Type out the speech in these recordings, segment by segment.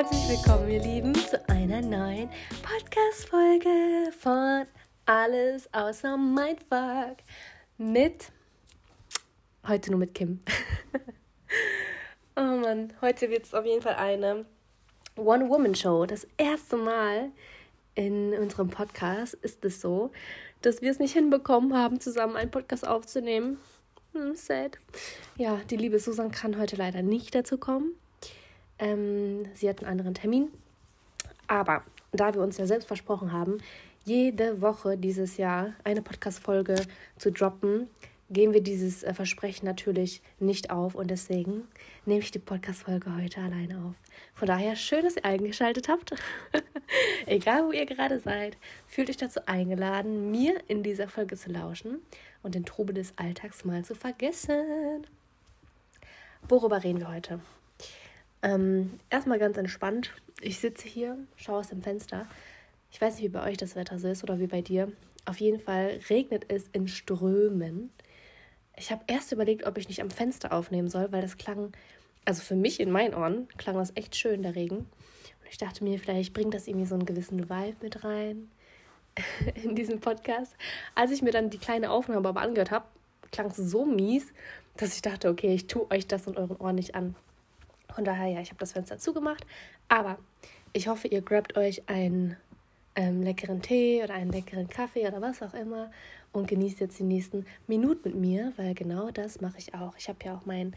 Herzlich willkommen, ihr Lieben, zu einer neuen Podcast-Folge von Alles außer Mindfuck mit heute nur mit Kim. oh Mann, heute wird es auf jeden Fall eine One-Woman-Show. Das erste Mal in unserem Podcast ist es so, dass wir es nicht hinbekommen haben, zusammen einen Podcast aufzunehmen. Hm, sad. Ja, die liebe Susan kann heute leider nicht dazu kommen. Ähm, sie hat einen anderen Termin. Aber da wir uns ja selbst versprochen haben, jede Woche dieses Jahr eine Podcast-Folge zu droppen, gehen wir dieses äh, Versprechen natürlich nicht auf und deswegen nehme ich die Podcast-Folge heute alleine auf. Von daher schön, dass ihr eingeschaltet habt. Egal, wo ihr gerade seid, fühlt euch dazu eingeladen, mir in dieser Folge zu lauschen und den Trubel des Alltags mal zu vergessen. Worüber reden wir heute? Ähm, erstmal ganz entspannt. Ich sitze hier, schaue aus dem Fenster. Ich weiß nicht, wie bei euch das Wetter so ist oder wie bei dir. Auf jeden Fall regnet es in Strömen. Ich habe erst überlegt, ob ich nicht am Fenster aufnehmen soll, weil das klang, also für mich in meinen Ohren, klang das echt schön, der Regen. Und ich dachte mir, vielleicht bringt das irgendwie so einen gewissen Vibe mit rein in diesen Podcast. Als ich mir dann die kleine Aufnahme aber angehört habe, klang es so mies, dass ich dachte, okay, ich tue euch das in euren Ohren nicht an. Von daher, ja, ich habe das Fenster zugemacht. Aber ich hoffe, ihr grabt euch einen ähm, leckeren Tee oder einen leckeren Kaffee oder was auch immer und genießt jetzt die nächsten Minuten mit mir, weil genau das mache ich auch. Ich habe ja auch mein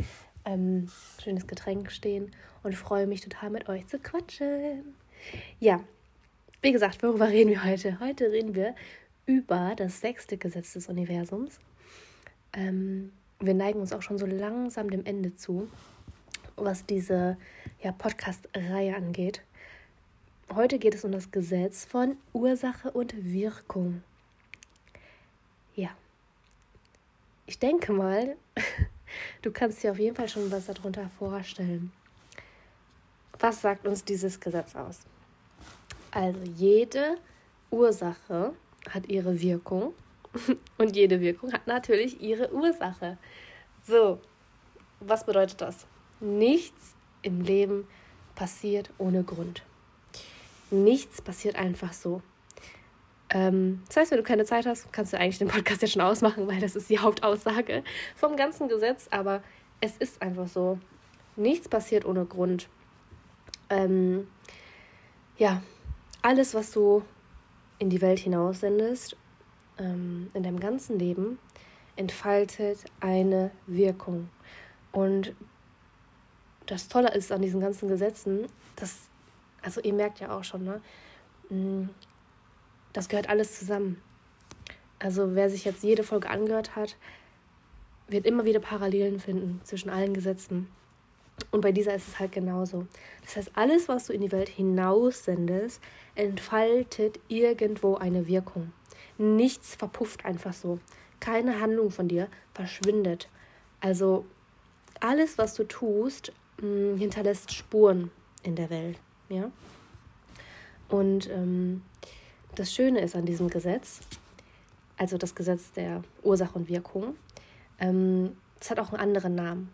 ähm, schönes Getränk stehen und freue mich total mit euch zu quatschen. Ja, wie gesagt, worüber reden wir heute? Heute reden wir über das sechste Gesetz des Universums. Ähm, wir neigen uns auch schon so langsam dem Ende zu was diese ja, Podcast-Reihe angeht. Heute geht es um das Gesetz von Ursache und Wirkung. Ja. Ich denke mal, du kannst dir auf jeden Fall schon was darunter vorstellen. Was sagt uns dieses Gesetz aus? Also jede Ursache hat ihre Wirkung und jede Wirkung hat natürlich ihre Ursache. So, was bedeutet das? Nichts im Leben passiert ohne Grund. Nichts passiert einfach so. Ähm, das heißt, wenn du keine Zeit hast, kannst du eigentlich den Podcast ja schon ausmachen, weil das ist die Hauptaussage vom ganzen Gesetz. Aber es ist einfach so. Nichts passiert ohne Grund. Ähm, ja, alles, was du in die Welt hinaussendest, ähm, in deinem ganzen Leben, entfaltet eine Wirkung. Und das Tolle ist an diesen ganzen Gesetzen, dass, also ihr merkt ja auch schon, ne? Mm, das gehört alles zusammen. Also wer sich jetzt jede Folge angehört hat, wird immer wieder Parallelen finden zwischen allen Gesetzen. Und bei dieser ist es halt genauso. Das heißt, alles, was du in die Welt hinaussendest, entfaltet irgendwo eine Wirkung. Nichts verpufft einfach so. Keine Handlung von dir verschwindet. Also alles, was du tust, mh, hinterlässt Spuren in der Welt. Ja? Und ähm, das Schöne ist an diesem Gesetz, also das Gesetz der Ursache und Wirkung, ähm, es hat auch einen anderen Namen.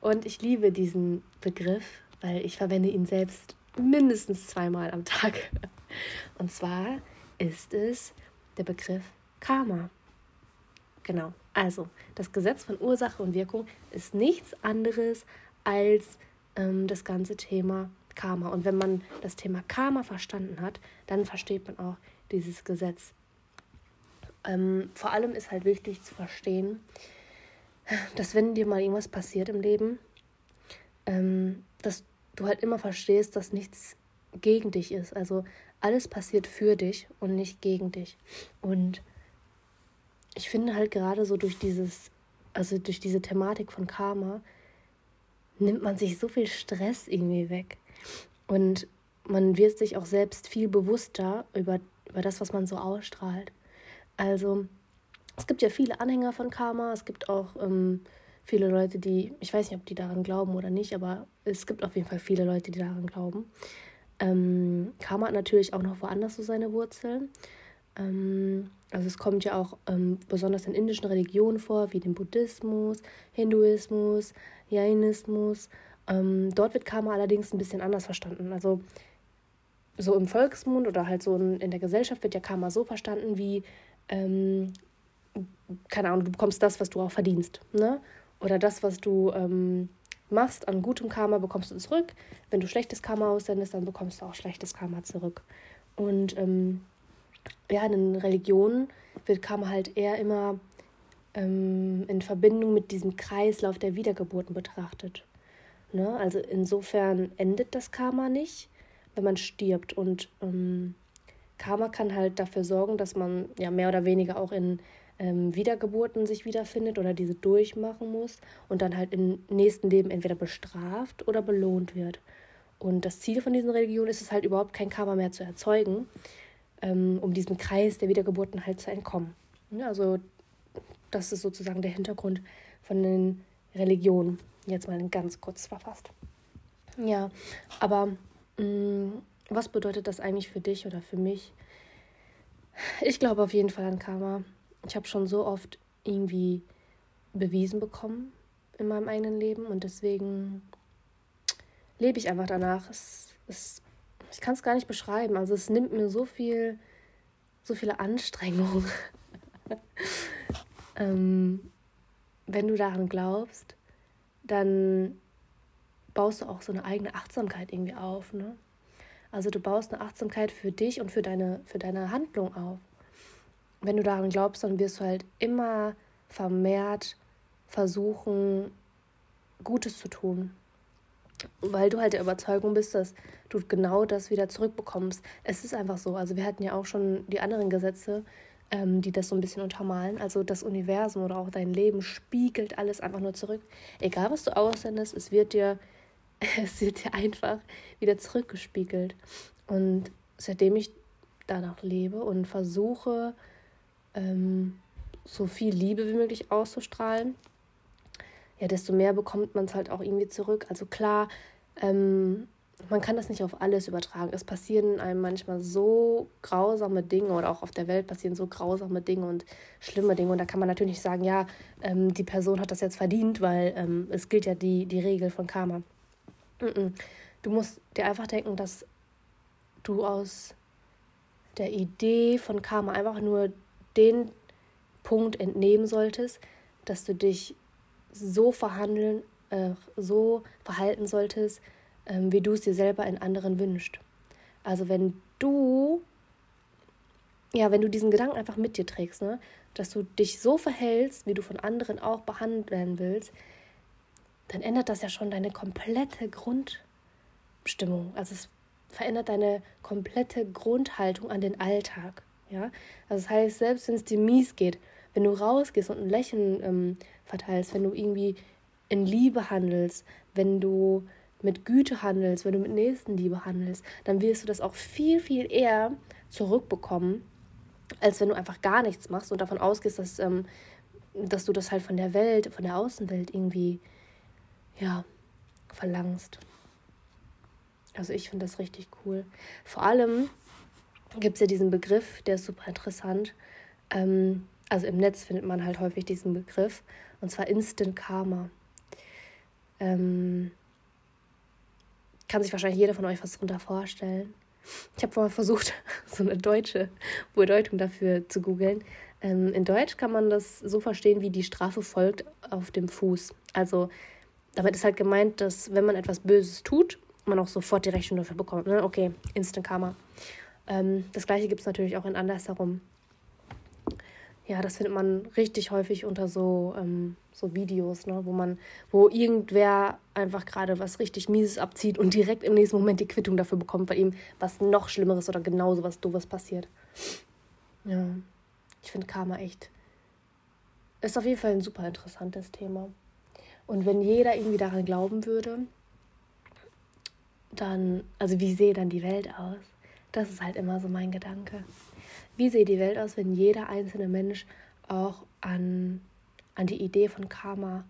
Und ich liebe diesen Begriff, weil ich verwende ihn selbst mindestens zweimal am Tag. Und zwar ist es der Begriff Karma. Genau. Also, das Gesetz von Ursache und Wirkung ist nichts anderes als ähm, das ganze Thema Karma. Und wenn man das Thema Karma verstanden hat, dann versteht man auch dieses Gesetz. Ähm, vor allem ist halt wichtig zu verstehen, dass wenn dir mal irgendwas passiert im Leben, ähm, dass du halt immer verstehst, dass nichts gegen dich ist. Also alles passiert für dich und nicht gegen dich. Und ich finde halt gerade so durch dieses, also durch diese Thematik von Karma, nimmt man sich so viel Stress irgendwie weg. Und man wird sich auch selbst viel bewusster über, über das, was man so ausstrahlt. Also es gibt ja viele Anhänger von Karma, es gibt auch ähm, viele Leute, die, ich weiß nicht, ob die daran glauben oder nicht, aber es gibt auf jeden Fall viele Leute, die daran glauben. Ähm, Karma hat natürlich auch noch woanders so seine Wurzeln. Ähm, also es kommt ja auch ähm, besonders in indischen Religionen vor, wie dem Buddhismus, Hinduismus, Jainismus Ähm, dort wird Karma allerdings ein bisschen anders verstanden. Also so im Volksmund oder halt so in, in der Gesellschaft wird ja Karma so verstanden wie, ähm, keine Ahnung, du bekommst das, was du auch verdienst. Ne? Oder das, was du ähm, machst an gutem Karma, bekommst du zurück. Wenn du schlechtes Karma aussendest, dann bekommst du auch schlechtes Karma zurück. Und ähm, ja, in Religionen wird Karma halt eher immer ähm, in Verbindung mit diesem Kreislauf der Wiedergeburten betrachtet. Ne? Also insofern endet das Karma nicht, wenn man stirbt. Und ähm, Karma kann halt dafür sorgen, dass man ja mehr oder weniger auch in ähm, Wiedergeburten sich wiederfindet oder diese durchmachen muss und dann halt im nächsten Leben entweder bestraft oder belohnt wird. Und das Ziel von diesen Religionen ist es halt überhaupt kein Karma mehr zu erzeugen, ähm, um diesem Kreis der Wiedergeburten halt zu entkommen. Ja, also das ist sozusagen der Hintergrund von den Religionen. Jetzt mal ganz kurz verfasst. Ja, aber mh, mm, was bedeutet das eigentlich für dich oder für mich? Ich glaube auf jeden Fall an Karma. Ich habe schon so oft irgendwie bewiesen bekommen in meinem eigenen Leben und deswegen lebe ich einfach danach. Es, es, ich kann es gar nicht beschreiben. Also es nimmt mir so viel, so viele Anstrengungen. ähm, wenn du daran glaubst, dann baust du auch so eine eigene Achtsamkeit irgendwie auf. Ne? Also du baust eine Achtsamkeit für dich und für deine, für deine Handlung auf. Wenn du daran glaubst, dann wirst du halt immer vermehrt versuchen, Gutes zu tun. Weil du halt der Überzeugung bist, dass du genau das wieder zurückbekommst. Es ist einfach so. Also wir hatten ja auch schon die anderen Gesetze, ähm, die das so ein bisschen untermalen. Also das Universum oder auch dein Leben spiegelt alles einfach nur zurück. Egal was du aussendest, es wird dir es wird dir einfach wieder zurückgespiegelt. Und seitdem ich danach lebe und versuche, ähm, so viel Liebe wie möglich auszustrahlen, ja, desto mehr bekommt man es halt auch irgendwie zurück. Also klar, ähm, man kann das nicht auf alles übertragen. Es passieren einem manchmal so grausame Dinge oder auch auf der Welt passieren so grausame Dinge und schlimme Dinge. Und da kann man natürlich nicht sagen, ja, ähm, die Person hat das jetzt verdient, weil ähm, es gilt ja die, die Regel von Karma. Du musst dir einfach denken, dass du aus der Idee von Karma einfach nur den Punkt entnehmen solltest, dass du dich so verhandeln, äh, so verhalten solltest, äh, wie du es dir selber in anderen wünschst. Also wenn du, ja, wenn du diesen Gedanken einfach mit dir trägst, ne, dass du dich so verhältst, wie du von anderen auch behandelt werden willst, dann ändert das ja schon deine komplette Grundstimmung. Also es verändert deine komplette Grundhaltung an den Alltag. Ja? Also das heißt, selbst wenn es dir mies geht, wenn du rausgehst und ein Lächeln ähm, verteilst, wenn du irgendwie in Liebe handelst, wenn du mit Güte handelst, wenn du mit Nächstenliebe handelst, dann wirst du das auch viel, viel eher zurückbekommen, als wenn du einfach gar nichts machst und davon ausgehst, dass, ähm, dass du das halt von der Welt, von der Außenwelt irgendwie ja, verlangst. Also ich finde das richtig cool. Vor allem gibt es ja diesen Begriff, der ist super interessant. Ähm, also im Netz findet man halt häufig diesen Begriff, und zwar Instant Karma. Ähm, kann sich wahrscheinlich jeder von euch was darunter vorstellen. Ich habe vorher versucht, so eine deutsche Bedeutung dafür zu googeln. Ähm, in Deutsch kann man das so verstehen, wie die Strafe folgt auf dem Fuß. Also damit ist halt gemeint, dass wenn man etwas Böses tut, man auch sofort die Rechnung dafür bekommt. Ne? Okay, Instant Karma. Ähm, das gleiche gibt es natürlich auch in andersherum. Ja, das findet man richtig häufig unter so, ähm, so Videos, ne? wo man, wo irgendwer einfach gerade was richtig Mieses abzieht und direkt im nächsten Moment die Quittung dafür bekommt, weil ihm was noch Schlimmeres oder genauso was Doofes passiert. Ja, ich finde Karma echt. Ist auf jeden Fall ein super interessantes Thema. Und wenn jeder irgendwie daran glauben würde, dann, also wie sehe dann die Welt aus? Das ist halt immer so mein Gedanke. Wie sehe die Welt aus, wenn jeder einzelne Mensch auch an, an die Idee von Karma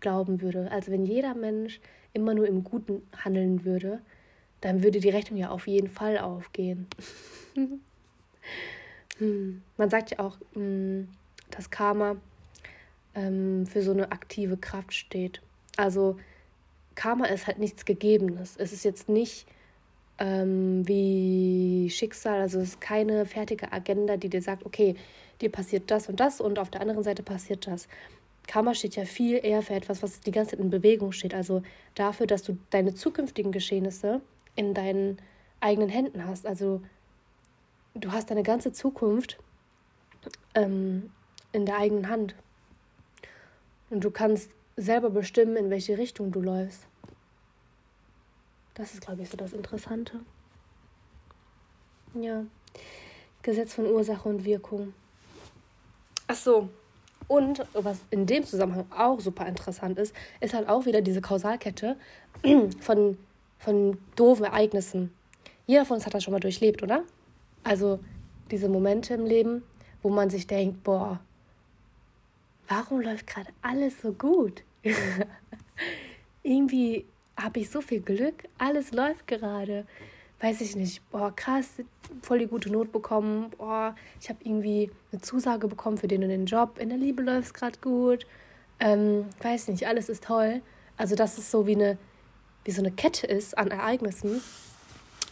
glauben würde? Also wenn jeder Mensch immer nur im Guten handeln würde, dann würde die Rechnung ja auf jeden Fall aufgehen. hm. Man sagt ja auch, hm, dass Karma ähm, für so eine aktive Kraft steht. Also Karma ist halt nichts Gegebenes. Es ist jetzt nicht ähm, wie Schicksal, also es ist keine fertige Agenda, die dir sagt, okay, dir passiert das und das und auf der anderen Seite passiert das. Karma steht ja viel eher für etwas, was die ganze Zeit in Bewegung steht. Also dafür, dass du deine zukünftigen Geschehnisse in deinen eigenen Händen hast. Also du hast deine ganze Zukunft ähm, in der eigenen Hand. Und du kannst selber bestimmen, in welche Richtung du läufst. Das ist, glaube ich, so das Interessante. Ja. Gesetz von Ursache und Wirkung. Ach so. Und was in dem Zusammenhang auch super interessant ist, ist halt auch wieder diese Kausalkette von, von doofen Ereignissen. Jeder von uns hat das schon mal durchlebt, oder? Also diese Momente im Leben, wo man sich denkt, boah, warum läuft gerade alles so gut? Irgendwie habe ich so viel Glück, alles läuft gerade. Weiß ich nicht, boah, krass, voll die gute Not bekommen, boah, ich habe irgendwie eine Zusage bekommen für den und den Job, in der Liebe läuft es gerade gut, ähm, weiß nicht, alles ist toll. Also, dass es so wie eine, wie so eine Kette ist an Ereignissen,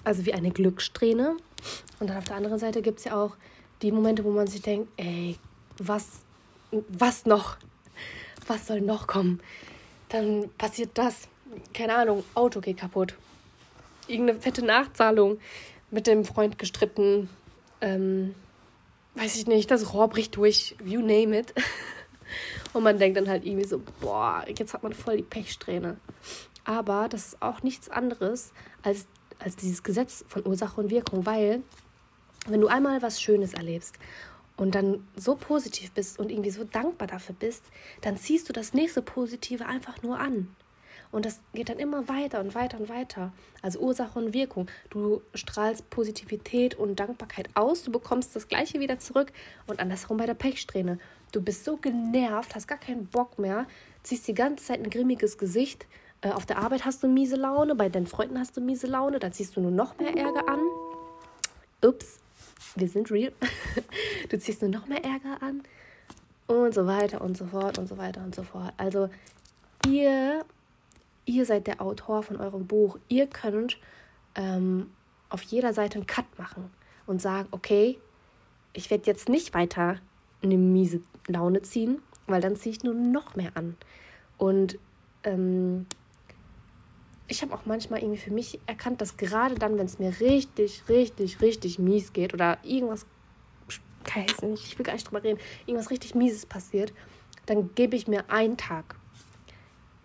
also wie eine Glückssträhne. Und dann auf der anderen Seite gibt es ja auch die Momente, wo man sich denkt, ey, was, was noch? Was soll noch kommen? Dann passiert das. Keine Ahnung, Auto geht kaputt. Irgendeine fette Nachzahlung mit dem Freund gestritten. Ähm, weiß ich nicht, das Rohr bricht durch, you name it. Und man denkt dann halt irgendwie so, boah, jetzt hat man voll die Pechsträhne. Aber das ist auch nichts anderes als, als dieses Gesetz von Ursache und Wirkung, weil wenn du einmal was Schönes erlebst und dann so positiv bist und irgendwie so dankbar dafür bist, dann ziehst du das nächste Positive einfach nur an. Und das geht dann immer weiter und weiter und weiter. Also Ursache und Wirkung. Du strahlst Positivität und Dankbarkeit aus, du bekommst das Gleiche wieder zurück und andersrum bei der Pechsträhne. Du bist so genervt, hast gar keinen Bock mehr, ziehst die ganze Zeit ein grimmiges Gesicht. Äh, auf der Arbeit hast du miese Laune, bei deinen Freunden hast du miese Laune, dann ziehst du nur noch mehr Ärger an. Ups, wir sind real. Du ziehst nur noch mehr Ärger an und so weiter und so fort und so weiter und so fort. Also ihr, ihr seid der Autor von eurem Buch. Ihr könnt ähm, auf jeder Seite einen Cut machen und sagen, okay, ich werde jetzt nicht weiter eine miese Laune ziehen, weil dann ziehe ich nur noch mehr an. Und ähm, ich habe auch manchmal irgendwie für mich erkannt, dass gerade dann, wenn es mir richtig, richtig, richtig mies geht oder irgendwas, ich will gar nicht drüber reden, irgendwas richtig mieses passiert, dann gebe ich mir einen Tag.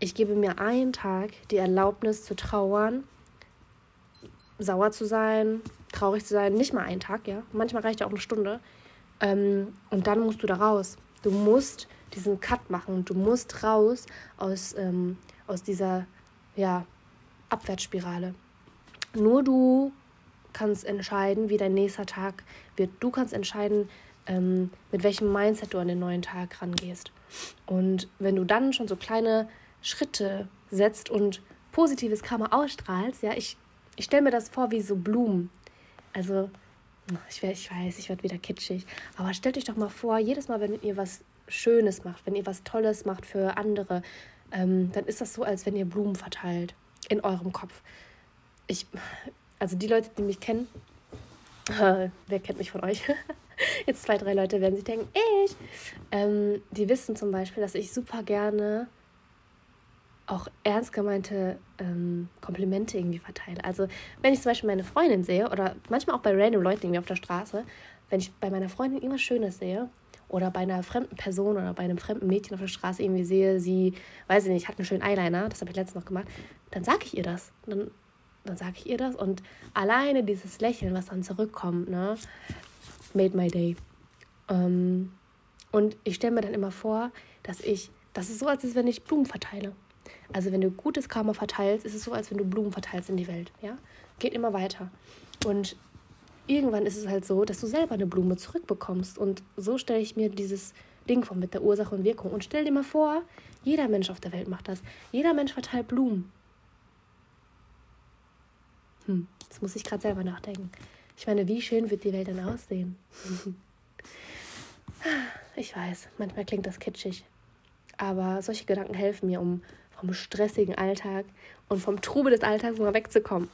Ich gebe mir einen Tag die Erlaubnis zu trauern, sauer zu sein, traurig zu sein. Nicht mal einen Tag, ja. Manchmal reicht ja auch eine Stunde. Ähm, und dann musst du da raus. Du musst diesen Cut machen. Du musst raus aus, ähm, aus dieser, ja, Abwärtsspirale. Nur du kannst entscheiden, wie dein nächster Tag wird. Du kannst entscheiden, ähm, mit welchem Mindset du an den neuen Tag rangehst. Und wenn du dann schon so kleine Schritte setzt und positives Karma ausstrahlst, ja, ich, ich stelle mir das vor wie so Blumen. Also, ich, ich weiß, ich werde wieder kitschig, aber stellt euch doch mal vor, jedes Mal, wenn ihr was Schönes macht, wenn ihr was Tolles macht für andere, ähm, dann ist das so, als wenn ihr Blumen verteilt in eurem Kopf. Ich, also die Leute, die mich kennen, äh, wer kennt mich von euch? Jetzt zwei, drei Leute werden sich denken, ich. Ähm, die wissen zum Beispiel, dass ich super gerne auch ernst gemeinte ähm, Komplimente irgendwie verteile. Also wenn ich zum Beispiel meine Freundin sehe oder manchmal auch bei random Leuten irgendwie auf der Straße, wenn ich bei meiner Freundin irgendwas Schönes sehe oder bei einer fremden Person oder bei einem fremden Mädchen auf der Straße irgendwie sehe, sie, weiß ich nicht, hat einen schönen Eyeliner, das habe ich letztens noch gemacht, dann sage ich ihr das. Dann, dann sage ich ihr das und alleine dieses Lächeln, was dann zurückkommt, ne, made my day. Ähm, und ich stelle mir dann immer vor, dass ich, das ist so, als wenn ich Blumen verteile. Also wenn du gutes Karma verteilst, ist es so, als wenn du Blumen verteilst in die Welt. Ja? Geht immer weiter. Und irgendwann ist es halt so, dass du selber eine Blume zurückbekommst. Und so stelle ich mir dieses Ding vor mit der Ursache und Wirkung. Und stell dir mal vor, jeder Mensch auf der Welt macht das. Jeder Mensch verteilt Blumen. Hm, das muss ich gerade selber nachdenken. Ich meine, wie schön wird die Welt dann aussehen? ich weiß, manchmal klingt das kitschig. Aber solche Gedanken helfen mir, um vom stressigen Alltag und vom Trubel des Alltags mal wegzukommen.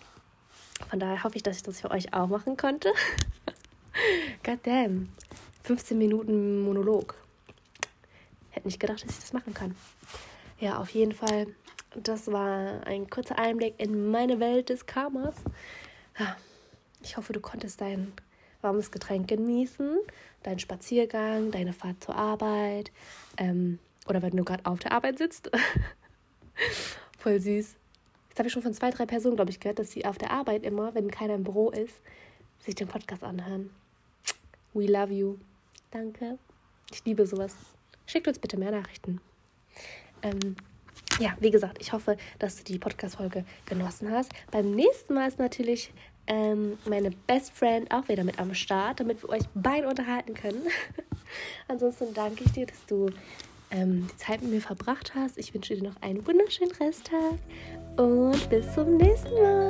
Von daher hoffe ich, dass ich das für euch auch machen konnte. God damn. 15 Minuten Monolog. Hätte nicht gedacht, dass ich das machen kann. Ja, auf jeden Fall. Das war ein kurzer Einblick in meine Welt des Karmas. Ich hoffe, du konntest dein warmes Getränk genießen, deinen Spaziergang, deine Fahrt zur Arbeit ähm, oder wenn du gerade auf der Arbeit sitzt. Voll süß. Jetzt habe ich schon von zwei, drei Personen, glaube ich, gehört, dass sie auf der Arbeit immer, wenn keiner im Büro ist, sich den Podcast anhören. We love you. Danke. Ich liebe sowas. Schickt uns bitte mehr Nachrichten. Ähm, ja, wie gesagt, ich hoffe, dass du die Podcast-Folge genossen hast. Beim nächsten Mal ist natürlich ähm, meine Best Friend auch wieder mit am Start, damit wir euch beide unterhalten können. Ansonsten danke ich dir, dass du ähm, die Zeit mit mir verbracht hast. Ich wünsche dir noch einen wunderschönen Resttag und bis zum nächsten Mal.